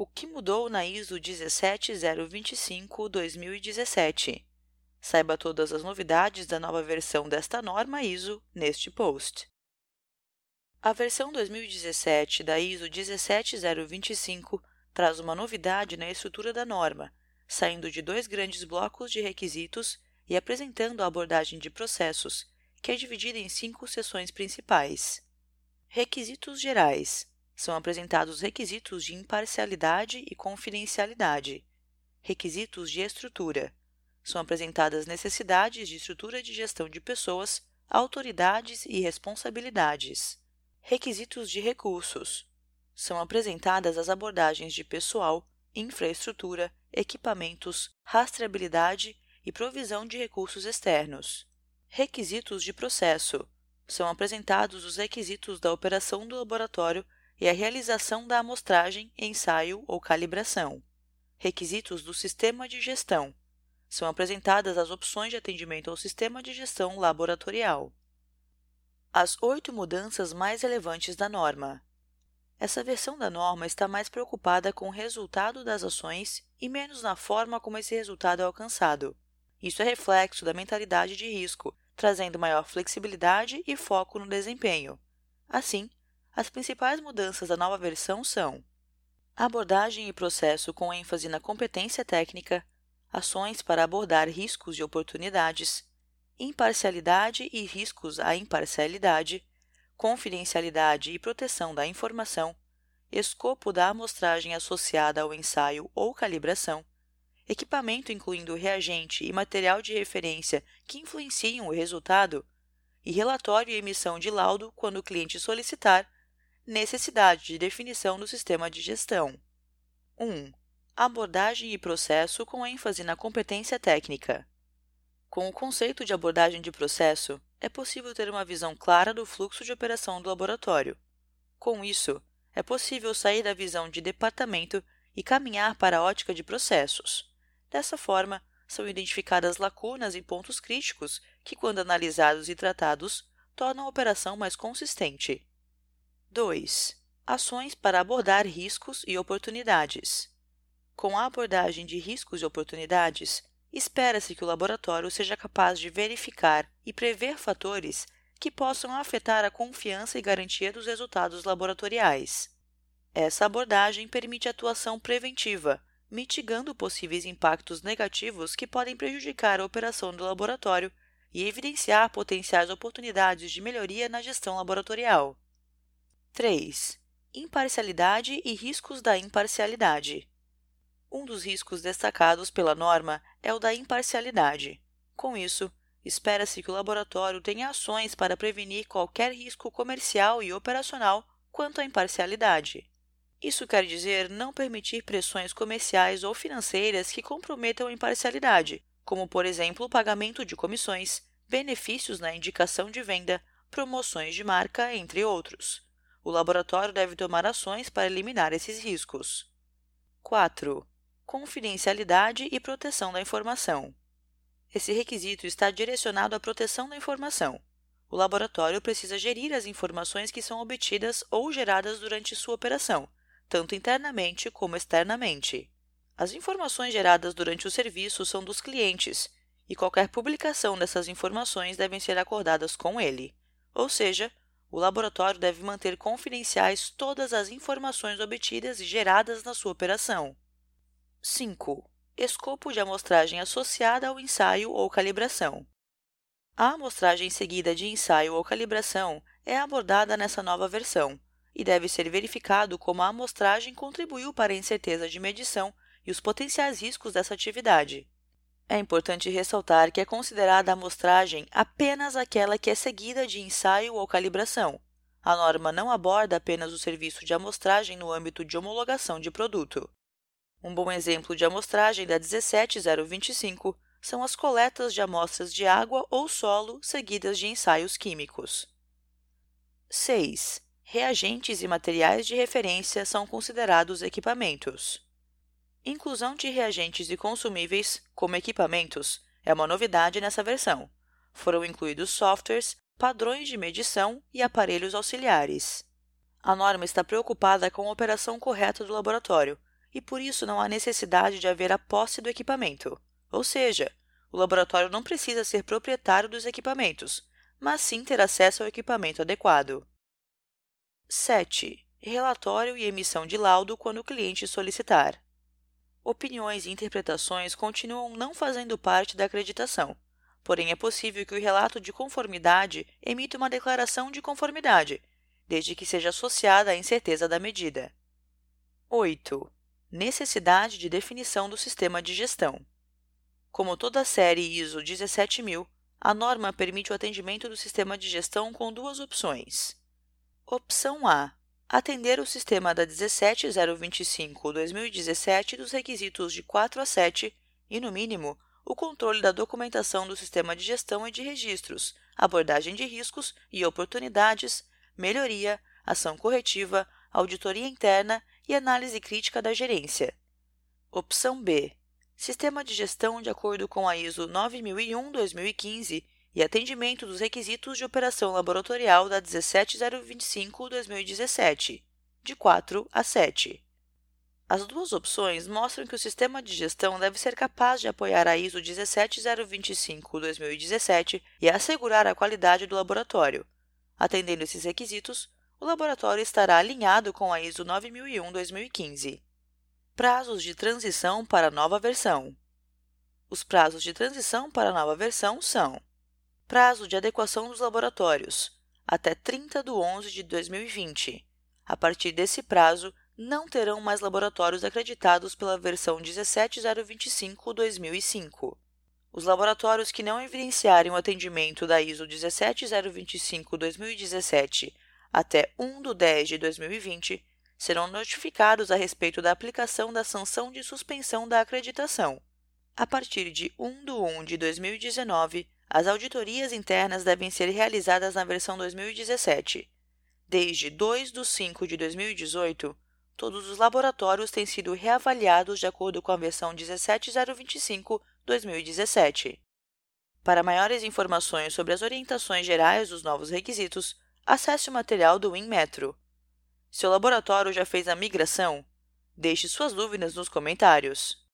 O que mudou na ISO 17025-2017? Saiba todas as novidades da nova versão desta norma ISO neste post. A versão 2017 da ISO 17025 traz uma novidade na estrutura da norma, saindo de dois grandes blocos de requisitos e apresentando a abordagem de processos, que é dividida em cinco seções principais. Requisitos gerais. São apresentados requisitos de imparcialidade e confidencialidade. Requisitos de estrutura. São apresentadas necessidades de estrutura de gestão de pessoas, autoridades e responsabilidades. Requisitos de recursos. São apresentadas as abordagens de pessoal, infraestrutura, equipamentos, rastreabilidade e provisão de recursos externos. Requisitos de processo. São apresentados os requisitos da operação do laboratório e a realização da amostragem, ensaio ou calibração. Requisitos do sistema de gestão. São apresentadas as opções de atendimento ao sistema de gestão laboratorial. As oito mudanças mais relevantes da norma. Essa versão da norma está mais preocupada com o resultado das ações e menos na forma como esse resultado é alcançado. Isso é reflexo da mentalidade de risco, trazendo maior flexibilidade e foco no desempenho. Assim, as principais mudanças da nova versão são abordagem e processo com ênfase na competência técnica, ações para abordar riscos e oportunidades, imparcialidade e riscos à imparcialidade, confidencialidade e proteção da informação, escopo da amostragem associada ao ensaio ou calibração, equipamento incluindo reagente e material de referência que influenciam o resultado, e relatório e emissão de laudo quando o cliente solicitar, necessidade de definição do sistema de gestão. 1. Abordagem e processo com ênfase na competência técnica. Com o conceito de abordagem de processo, é possível ter uma visão clara do fluxo de operação do laboratório. Com isso, é possível sair da visão de departamento e caminhar para a ótica de processos. Dessa forma, são identificadas lacunas e pontos críticos que, quando analisados e tratados, tornam a operação mais consistente. 2. Ações para abordar riscos e oportunidades. Com a abordagem de riscos e oportunidades, espera-se que o laboratório seja capaz de verificar e prever fatores que possam afetar a confiança e garantia dos resultados laboratoriais. Essa abordagem permite atuação preventiva, mitigando possíveis impactos negativos que podem prejudicar a operação do laboratório e evidenciar potenciais oportunidades de melhoria na gestão laboratorial. 3. Imparcialidade e riscos da imparcialidade. Um dos riscos destacados pela norma é o da imparcialidade. Com isso, espera-se que o laboratório tenha ações para prevenir qualquer risco comercial e operacional quanto à imparcialidade. Isso quer dizer não permitir pressões comerciais ou financeiras que comprometam a imparcialidade, como, por exemplo, o pagamento de comissões, benefícios na indicação de venda, promoções de marca, entre outros. O laboratório deve tomar ações para eliminar esses riscos. 4. Confidencialidade e proteção da informação. Esse requisito está direcionado à proteção da informação. O laboratório precisa gerir as informações que são obtidas ou geradas durante sua operação, tanto internamente como externamente. As informações geradas durante o serviço são dos clientes e qualquer publicação dessas informações devem ser acordadas com ele. Ou seja, o laboratório deve manter confidenciais todas as informações obtidas e geradas na sua operação. 5. Escopo de amostragem associada ao ensaio ou calibração. A amostragem seguida de ensaio ou calibração é abordada nessa nova versão, e deve ser verificado como a amostragem contribuiu para a incerteza de medição e os potenciais riscos dessa atividade. É importante ressaltar que é considerada amostragem apenas aquela que é seguida de ensaio ou calibração. A norma não aborda apenas o serviço de amostragem no âmbito de homologação de produto. Um bom exemplo de amostragem da 17025 são as coletas de amostras de água ou solo seguidas de ensaios químicos. 6 reagentes e materiais de referência são considerados equipamentos. Inclusão de reagentes e consumíveis como equipamentos é uma novidade nessa versão. Foram incluídos softwares, padrões de medição e aparelhos auxiliares. A norma está preocupada com a operação correta do laboratório e por isso não há necessidade de haver a posse do equipamento. Ou seja, o laboratório não precisa ser proprietário dos equipamentos, mas sim ter acesso ao equipamento adequado. 7. Relatório e emissão de laudo quando o cliente solicitar. Opiniões e interpretações continuam não fazendo parte da acreditação, porém é possível que o relato de conformidade emita uma declaração de conformidade, desde que seja associada à incerteza da medida. 8. Necessidade de definição do sistema de gestão. Como toda a série ISO 17000, a norma permite o atendimento do sistema de gestão com duas opções. Opção A. Atender o sistema da 17025-2017 dos requisitos de 4 a 7 e, no mínimo, o controle da documentação do sistema de gestão e de registros, abordagem de riscos e oportunidades, melhoria, ação corretiva, auditoria interna e análise crítica da gerência. Opção B sistema de gestão de acordo com a ISO 9001-2015 e atendimento dos requisitos de operação laboratorial da 17025-2017, de 4 a 7. As duas opções mostram que o sistema de gestão deve ser capaz de apoiar a ISO 17025-2017 e assegurar a qualidade do laboratório. Atendendo esses requisitos, o laboratório estará alinhado com a ISO 9001-2015. Prazos de transição para a nova versão. Os prazos de transição para a nova versão são: prazo de adequação dos laboratórios, até 30 de 11 de 2020. A partir desse prazo, não terão mais laboratórios acreditados pela versão 17025-2005. Os laboratórios que não evidenciarem o atendimento da ISO 17025-2017 até 1 de 10 de 2020 serão notificados a respeito da aplicação da sanção de suspensão da acreditação. A partir de 1 de 1 de 2019, as auditorias internas devem ser realizadas na versão 2017. Desde 2 de 5 de 2018, todos os laboratórios têm sido reavaliados de acordo com a versão 17025-2017. Para maiores informações sobre as orientações gerais dos novos requisitos, acesse o material do WinMetro. Seu laboratório já fez a migração? Deixe suas dúvidas nos comentários.